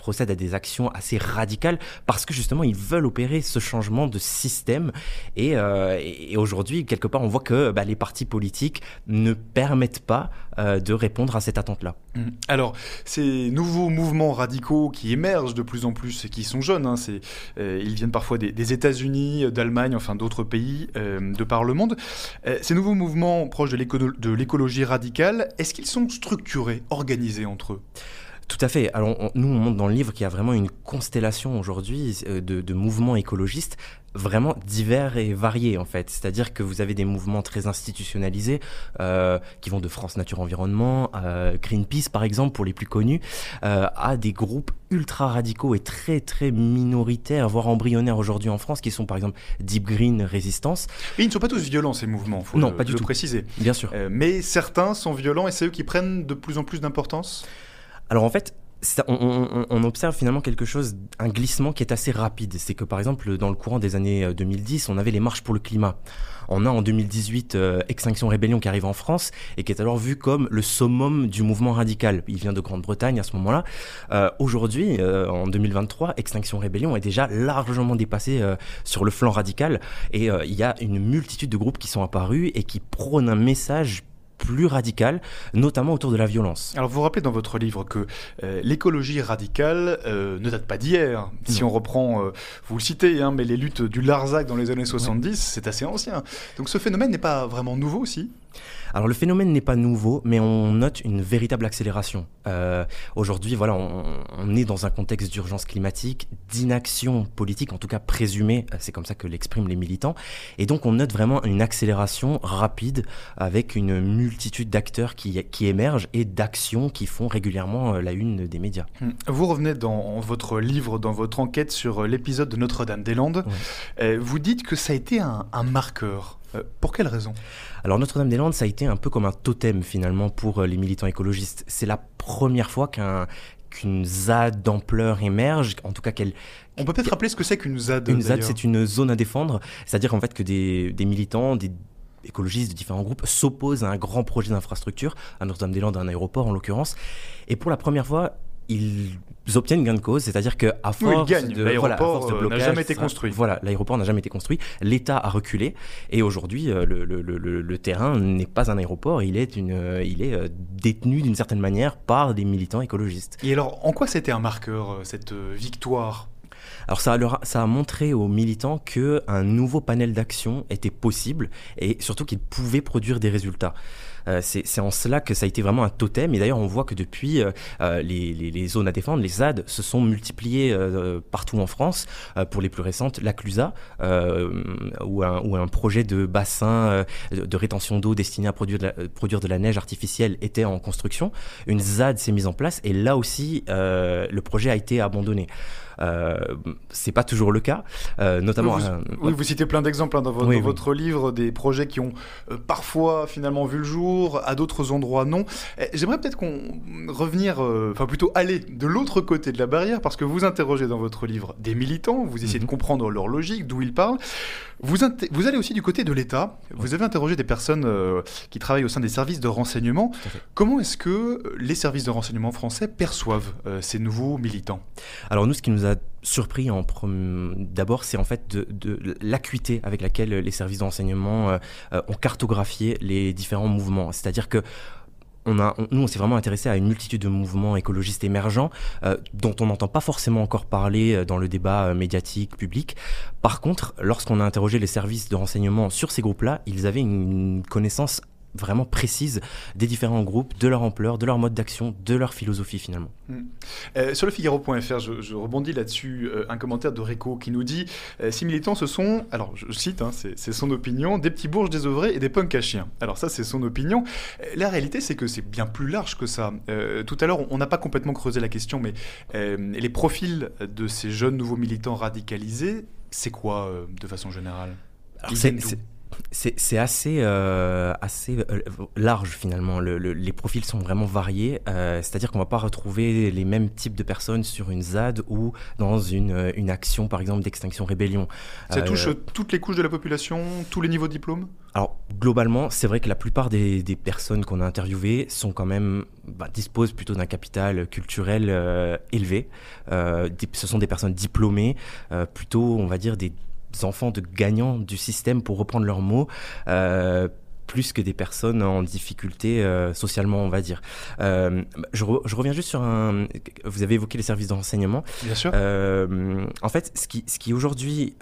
procèdent à des actions assez radicales parce que justement ils veulent opérer ce changement de système. Et, euh, aujourd'hui, quelque part, on voit que bah, les partis politiques ne permettent pas euh, de répondre à cette attente-là. Mmh. Alors, ces nouveaux mouvements radicaux qui émergent de plus en plus et qui sont jeunes, hein, euh, ils viennent parfois des, des États-Unis, d'Allemagne, enfin d'autres pays de par le monde. Ces nouveaux mouvements proches de l'écologie radicale, est-ce qu'ils sont structurés, organisés entre eux? Tout à fait. Alors, on- nous, on montre dans le livre qu'il y a vraiment une constellation aujourd'hui euh, de, de mouvements écologistes vraiment divers et variés, en fait. C'est-à-dire que vous avez des mouvements très institutionnalisés euh, qui vont de France Nature Environnement, Greenpeace, par exemple, pour les plus connus, euh, à des groupes ultra radicaux et très, très minoritaires, voire embryonnaires aujourd'hui en France, qui sont, par exemple, Deep Green Resistance. Et ils ne sont pas tous violents, ces mouvements, faut Non, le, pas du le tout. préciser. Bien sûr. Euh, mais certains sont violents et c'est eux qui prennent de plus en plus d'importance? Alors en fait, on, observe finalement quelque chose, un glissement qui est assez rapide. C'est que par exemple, dans le courant des années euh, 2010, on avait les marches pour le climat. On a en 2018 euh, Extinction Rébellion qui arrive en France et qui est alors vu comme le summum du mouvement radical. Il vient de Grande-Bretagne à ce moment-là. Euh, Aujourd'hui, euh, en 2023, Extinction Rébellion est déjà largement dépassé euh, sur le flanc radical et euh, il y a une multitude de groupes qui sont apparus et qui prônent un message plus radical, notamment autour de la violence. Alors vous vous rappelez dans votre livre que euh, l'écologie radicale euh, ne date pas d'hier. Si Non. on reprend, euh, vous le citez, hein, mais les luttes du Larzac dans les années 70, c'est assez ancien. Donc ce phénomène n'est pas vraiment nouveau aussi Alors le phénomène n'est pas nouveau, mais on note une véritable accélération. Euh, Aujourd'hui, voilà, on, on est dans un contexte d'urgence climatique, d'inaction politique, en tout cas présumée, euh, c'est comme ça que l'expriment les militants, et donc on note vraiment une accélération rapide avec une multitude d'acteurs qui, qui émergent et d'actions qui font régulièrement euh, la une des médias. Vous revenez dans votre livre, dans votre enquête sur l'épisode de Notre-Dame-des-Landes. Vous dites que ça a été un, un marqueur. Euh, pour quelle raison? Alors Notre-Dame-des-Landes, ça a été un peu comme un totem finalement pour euh, les militants écologistes. C'est la première fois qu'un qu'une ZAD d'ampleur émerge, en tout cas qu'elle On peut peut-être rappeler ce que c'est qu'une ZAD Une ZAD, c'est une zone à défendre. C'est-à-dire en fait que des, des militants, des écologistes de différents groupes s'opposent à un grand projet d'infrastructure, à Notre-Dame-des-Landes, un aéroport en l'occurrence. Et pour la première fois, ils obtiennent gain de cause, c'est-à-dire qu'à Oui, ils force, gagnent. de, L'aéroport, voilà, à euh, n'a jamais été construit. Voilà, l'aéroport n'a jamais été construit. L'État a reculé et aujourd'hui, euh, le, le- le- le- le terrain n'est pas un aéroport, il est, une, euh, il est détenu d'une certaine manière par des militants écologistes. Et alors, en quoi c'était un marqueur, cette victoire? Alors ça a, leur a- ça a montré aux militants que un nouveau panel d'action était possible et surtout qu'il pouvait produire des résultats. Euh, c'est en cela que ça a été vraiment un totem. Et d'ailleurs, on voit que depuis, euh, euh, les, les- les zones à défendre, les ZAD, se sont multipliées partout en France. Pour les plus récentes, la Clusa, où, un, un projet de bassin de, de rétention d'eau destiné à produire de, la, produire de la neige artificielle était en construction. Une ZAD s'est mise en place et là aussi, euh, le projet a été abandonné. Euh, c'est pas toujours le cas, euh, notamment. vous, euh, oui, vous citez plein d'exemples hein, dans, votre, Oui, dans oui. votre livre, des projets qui ont parfois finalement vu le jour, à d'autres endroits non. Eh, J'aimerais peut-être qu'on revenir, enfin plutôt aller de l'autre côté de la barrière, parce que vous interrogez dans votre livre des militants, vous essayez de Mhm. comprendre leur logique, d'où ils parlent. Vous, allez aussi du côté de l'État. Vous avez interrogé des personnes euh, qui travaillent au sein des services de renseignement. Comment est-ce que les services de renseignement français perçoivent euh, ces nouveaux militants? Alors nous, ce qui nous a surpris en d'abord, c'est en fait de, l'acuité avec laquelle les services de renseignement euh, euh, ont cartographié les différents mouvements. C'est-à-dire que on a, nous, on s'est vraiment intéressé à une multitude de mouvements écologistes émergents euh, dont on n'entend pas forcément encore parler dans le débat médiatique public. Par contre, lorsqu'on a interrogé les services de renseignement sur ces groupes-là, ils avaient une connaissance vraiment précise des différents groupes, de leur ampleur, de leur mode d'action, de leur philosophie finalement. Euh, sur le Figaro.fr, je, je rebondis là-dessus, euh, un commentaire de Réco qui nous dit euh, Ces militants, ce sont, alors je cite, hein, c'est son opinion, des petits bourges désœuvrés et des punks à chiens. Alors ça, c'est son opinion. Euh, La réalité, c'est que c'est bien plus large que ça. Tout à l'heure, on n'a pas complètement creusé la question, mais les profils de ces jeunes nouveaux militants radicalisés, c'est quoi de façon générale? Alors, c'est- assez, euh, assez euh, large finalement. Le- le- les profils sont vraiment variés. euh, C'est-à-dire qu'on va pas retrouver les mêmes types de personnes sur une ZAD ou dans une, une action, par exemple, d'extinction rébellion. Ça Euh, touche toutes les couches de la population, tous les niveaux de diplôme? Alors, globalement, c'est vrai que la plupart des, des personnes qu'on a interviewées sont quand même, bah, disposent plutôt d'un capital culturel élevé. Ce sont des personnes diplômées, plutôt, on va dire, des enfants de gagnants du système, pour reprendre leurs mots. euh, plus que des personnes en difficulté euh, socialement, on va dire. Euh, je, re- je reviens juste sur un... Vous avez évoqué les services de renseignement. Bien sûr. Euh, en fait, ce qui, ce qui aujourd'hui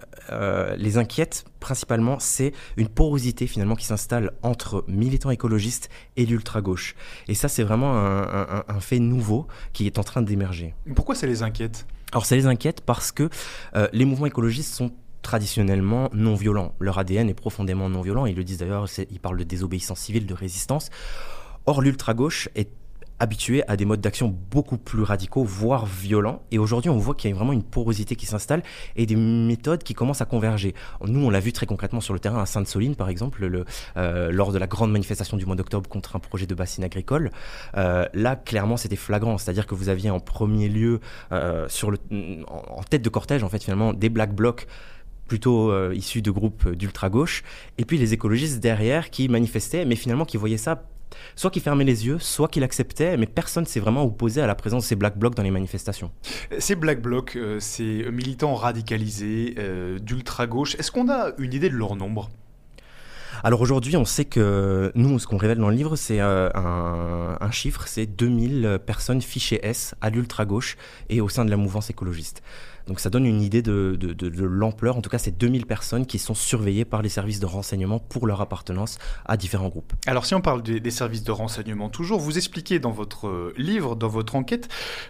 les inquiète principalement, c'est une porosité finalement qui s'installe entre militants écologistes et l'ultra-gauche. Et ça, c'est vraiment un, un- un fait nouveau qui est en train d'émerger. Pourquoi ça les inquiète? Alors ça les inquiète parce que euh, les mouvements écologistes sont traditionnellement non violents. Leur ADN est profondément non violent. Ils le disent d'ailleurs, ils parlent de désobéissance civile, de résistance. Or, l'ultra-gauche est habitué à des modes d'action beaucoup plus radicaux, voire violents. Et aujourd'hui, on voit qu'il y a vraiment une porosité qui s'installe et des méthodes qui commencent à converger. Nous, on l'a vu très concrètement sur le terrain à Sainte-Soline, par exemple, le, euh, lors de la grande manifestation du mois d'octobre contre un projet de bassine agricole. Euh, là, clairement, c'était flagrant. C'est-à-dire que vous aviez en premier lieu, euh, sur le, en en tête de cortège, en fait, finalement, des black blocs plutôt euh, issus de groupes d'ultra-gauche, et puis les écologistes derrière qui manifestaient, mais finalement qui voyaient ça soit qui fermaient les yeux, soit qui l'acceptaient, mais personne s'est vraiment opposé à la présence de ces black blocs dans les manifestations. Ces Black Blocs, euh, ces militants radicalisés euh, d'ultra-gauche, est-ce qu'on a une idée de leur nombre? Alors aujourd'hui, on sait que nous, ce qu'on révèle dans le livre, c'est euh, un, un chiffre, c'est 2000 personnes fichées S à l'ultra-gauche et au sein de la mouvance écologiste. Donc ça donne une idée de, l'ampleur. En tout cas, c'est 2000 personnes qui sont surveillées par les services de renseignement pour leur appartenance à différents groupes. Alors si on parle des, services de renseignement toujours, vous expliquez dans votre euh, livre, dans votre enquête,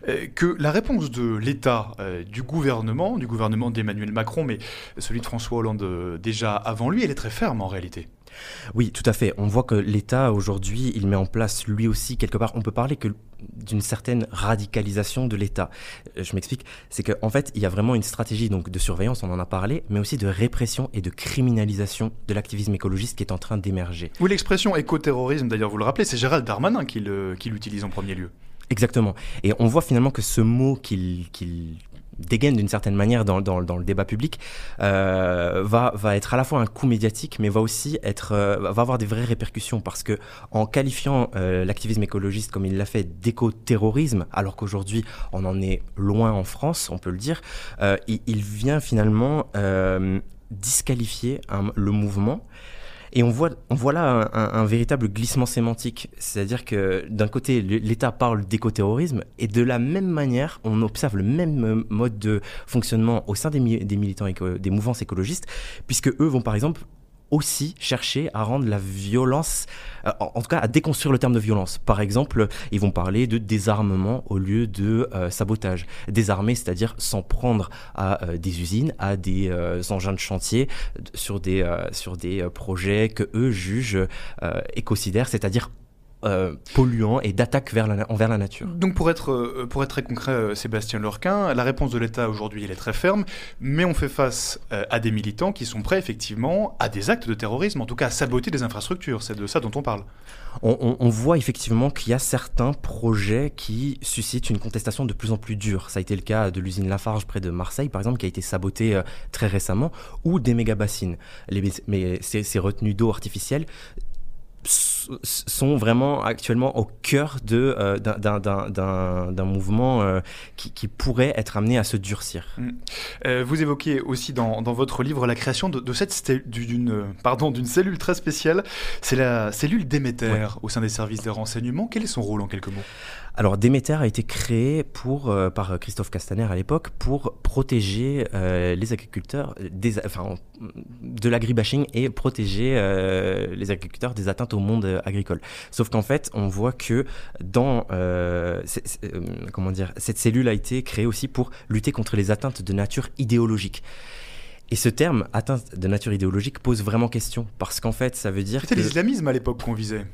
euh, que la réponse de l'État, euh, du gouvernement, du gouvernement d'Emmanuel Macron, mais celui de François Hollande déjà avant lui, elle est très ferme en réalité. Oui, tout à fait. On voit que l'État aujourd'hui, il met en place lui aussi quelque part. On peut parler que d'une certaine radicalisation de l'État. Euh, Je m'explique. C'est qu'en en fait, il y a vraiment une stratégie donc de surveillance, on en a parlé, mais aussi de répression et de criminalisation de l'activisme écologiste qui est en train d'émerger. Oui, l'expression écoterrorisme, d'ailleurs, vous le rappelez, c'est Gérald Darmanin qui l'utilise en premier lieu. Exactement. Et on voit finalement que ce mot qu'il qu'il dégaine d'une certaine manière dans, dans- dans le débat public euh, va, va être à la fois un coup médiatique, mais va aussi être, euh, va avoir des vraies répercussions parce que en qualifiant euh, l'activisme écologiste comme il l'a fait d'éco-terrorisme, alors qu'aujourd'hui on en est loin en France, on peut le dire, il, vient finalement disqualifier le mouvement. Et on voit, on là un, véritable glissement sémantique. C'est-à-dire que d'un côté, l'État parle d'écoterrorisme, et de la même manière, on observe le même euh, mode de fonctionnement au sein des, mi- des militants, des mouvances écologistes, puisque eux vont par exemple aussi chercher à rendre la violence, euh, en, tout cas à déconstruire le terme de violence. Par exemple, ils vont parler de désarmement au lieu de euh, sabotage. Désarmer, c'est-à-dire s'en prendre à euh, des usines, à des engins de chantier, sur des, sur des projets que eux jugent écocidaires, c'est-à-dire euh, polluants et d'attaque vers la na- envers la nature. Donc pour être, euh, pour être très concret, euh, Sébastien Lorquin, la réponse de l'État aujourd'hui, elle est très ferme, mais on fait face à des militants qui sont prêts effectivement à des actes de terrorisme, en tout cas à saboter des infrastructures, c'est de ça dont on parle. On, on- on voit effectivement qu'il y a certains projets qui suscitent une contestation de plus en plus dure. Ça a été le cas de l'usine Lafarge près de Marseille, par exemple, qui a été sabotée très récemment, ou des méga-bassines. Les, mais ces, ces retenues d'eau s- sont vraiment actuellement au cœur de, euh, d'un- d'un- d'un- d'un d'un mouvement euh, qui, qui pourrait être amené à se durcir. Euh, vous évoquez aussi dans, dans votre livre la création de, de cette d'une pardon d'une cellule très spéciale, c'est la cellule Déméter Ouais. au sein des services de renseignement. Quel est son rôle en quelques mots? Alors Déméter a été créé pour, euh, par Christophe Castaner à l'époque pour protéger euh, les agriculteurs des, enfin, de l'agribashing et protéger euh, les agriculteurs des atteintes au monde euh, agricole. Sauf qu'en fait, on voit que dans euh, euh, comment dire, cette cellule a été créée aussi pour lutter contre les atteintes de nature idéologique. Et ce terme, atteinte de nature idéologique, pose vraiment question. Parce qu'en fait, ça veut dire C'était que... l'islamisme à l'époque qu'on visait.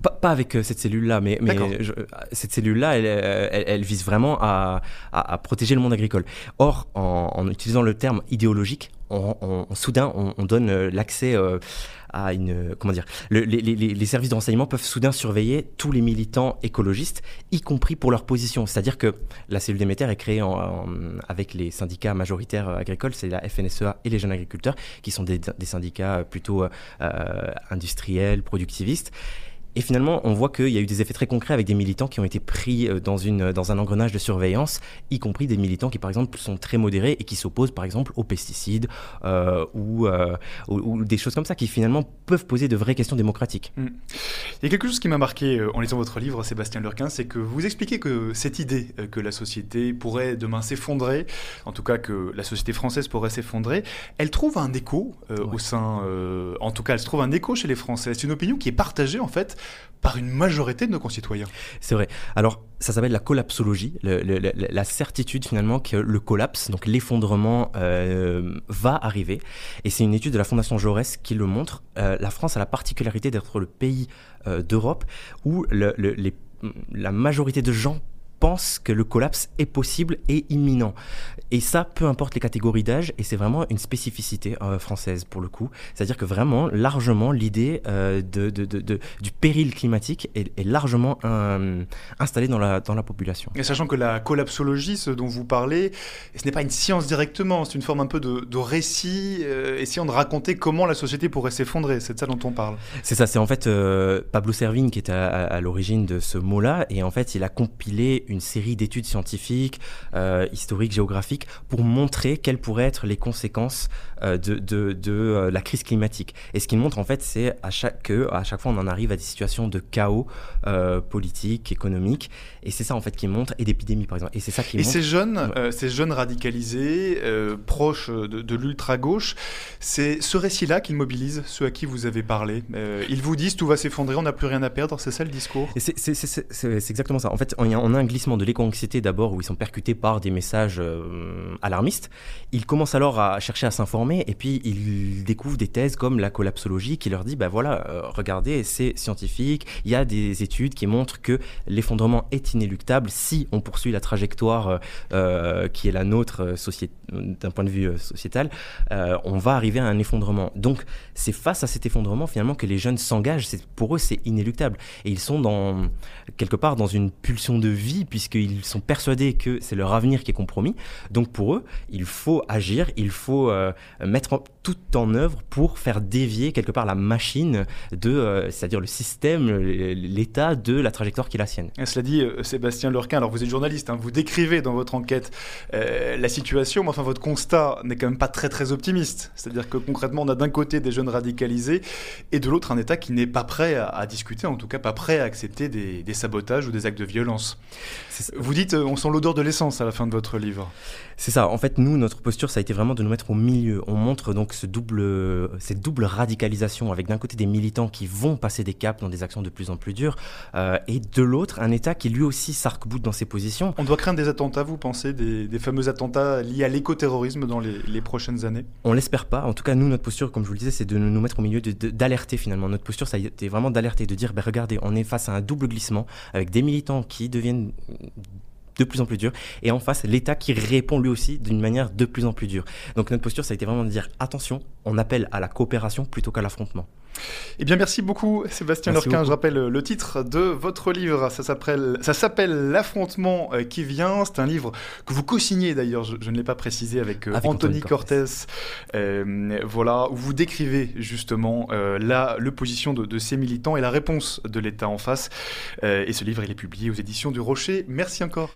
Pas, pas avec euh, cette cellule-là, mais, mais D'accord. je- cette cellule-là, elle, euh, elle, elle vise vraiment à, à, à protéger le monde agricole. Or, en, en utilisant le terme idéologique, on, on- on- soudain, on, on donne euh, l'accès euh, à une... Comment dire le- les, les- les- les services de renseignement peuvent soudain surveiller tous les militants écologistes, y compris pour leur position. C'est-à-dire que la cellule Déméter est créée en- en- avec les syndicats majoritaires agricoles, c'est la FNSEA et les jeunes agriculteurs, qui sont des, des syndicats plutôt euh, industriels, productivistes. Et finalement, on voit qu'il y a eu des effets très concrets avec des militants qui ont été pris euh, dans, une, dans un engrenage de surveillance, y compris des militants qui, par exemple, sont très modérés et qui s'opposent, par exemple, aux pesticides euh, ou, euh, ou, ou des choses comme ça qui, finalement, peuvent poser de vraies questions démocratiques. Il y a quelque chose qui m'a marqué euh, en lisant votre livre, Sébastien Lurquin, c'est que vous expliquez que cette idée euh, que la société pourrait demain s'effondrer, en tout cas que la société française pourrait s'effondrer, elle trouve un écho euh, Ouais. au sein, euh, en tout cas, elle se trouve un écho chez les Français. C'est une opinion qui est partagée en fait par une majorité de nos concitoyens. C'est vrai. Alors, ça s'appelle la collapsologie, la certitude finalement que le collapse, donc l'effondrement, euh, va arriver. Et c'est une étude de la Fondation Jaurès qui le montre. Euh, la France a la particularité d'être le pays euh, d'Europe où la majorité de gens pensent que le collapse est possible et imminent. Et ça, peu importe les catégories d'âge, et c'est vraiment une spécificité euh, française pour le coup. C'est-à-dire que vraiment, largement, l'idée euh, de, de- de- du péril climatique est, est largement euh, installée dans la, dans la population. Et sachant que la collapsologie, ce dont vous parlez, ce n'est pas une science directement, c'est une forme un peu de, récit, essayant de raconter comment la société pourrait s'effondrer. C'est de ça dont on parle. C'est ça, c'est en fait Pablo Servigne qui est à, à- à l'origine de ce mot-là, et en fait il a compilé une série d'études scientifiques, euh, historiques, géographiques, pour montrer quelles pourraient être les conséquences de, de, de, euh, la crise climatique. Et ce qu'il montre en fait, c'est à chaque, que à chaque fois on en arrive à des situations de chaos euh, politique, économique, et c'est ça en fait qui montre, et d'épidémie par exemple. Et c'est ça qui Et montre. ces jeunes, euh, ces jeunes radicalisés, euh, proches de, de l'ultra-gauche, c'est ce récit-là qu'ils mobilisent, ceux à qui vous avez parlé. Euh, ils vous disent tout va s'effondrer, on n'a plus rien à perdre, c'est ça le discours? C'est c'est- c'est- c'est- c'est- c'est exactement ça. En fait, on y a, on a un glissement de l'éco-anxiété d'abord où ils sont percutés par des messages euh, alarmistes. Ils commencent alors à chercher à s'informer et puis ils découvrent des thèses comme la collapsologie qui leur dit bah voilà, euh, regardez, c'est scientifique, il y a des études qui montrent que l'effondrement est inéluctable si on poursuit la trajectoire euh, euh, qui est la nôtre d'un point de vue sociétal, on va arriver à un effondrement. Donc c'est face à cet effondrement finalement que les jeunes s'engagent. Pour eux, c'est inéluctable. Et ils sont dans, quelque part dans une pulsion de vie, puisqu'ils sont persuadés que c'est leur avenir qui est compromis. Donc pour eux, il faut agir, il faut mettre en- tout en œuvre pour faire dévier quelque part la machine de, euh, c'est-à-dire le système, l'état de la trajectoire qui est la sienne. Et Cela dit, euh, Sébastien Lurquin, alors vous êtes journaliste, hein, vous décrivez dans votre enquête euh, la situation, mais enfin votre constat n'est quand même pas très très optimiste. C'est-à-dire que concrètement, on a d'un côté des jeunes radicalisés et de l'autre un État qui n'est pas prêt à, à discuter, en tout cas pas prêt à accepter des, des sabotages ou des actes de violence. Vous dites, on sent l'odeur de l'essence à la fin de votre livre. C'est ça. En fait, nous, notre posture, ça a été vraiment de nous mettre au milieu. On montre donc ce double, cette double radicalisation avec d'un côté des militants qui vont passer des caps dans des actions de plus en plus dures, euh, et de l'autre un État qui lui aussi s'arc-boute dans ses positions. On doit craindre des attentats, vous pensez, des, des fameux attentats liés à l'écoterrorisme dans les, les prochaines années? On l'espère pas. En tout cas, nous, notre posture, comme je vous le disais, c'est de nous mettre au milieu, d'alerter finalement. Notre posture, ça a été vraiment d'alerter, de dire, ben, regardez, on est face à un double glissement avec des militants qui deviennent de plus en plus durs et en face l'État qui répond lui aussi d'une manière de plus en plus dure. Donc notre posture ça a été vraiment de dire attention, on appelle à la coopération plutôt qu'à l'affrontement. Eh bien, merci beaucoup, Sébastien Merci Lorquin. beaucoup. Je rappelle euh, le titre de votre livre. Ça s'appelle, L'affrontement euh, qui vient. C'est un livre que vous co-signez d'ailleurs, je, je ne l'ai pas précisé, avec, euh, Avec Anthony Anthony Cortés. Cortés. Euh, voilà, où vous décrivez justement euh, la le position de, de ces militants et la réponse de l'État en face. Euh, et ce livre, il est publié aux éditions du Rocher. Merci encore.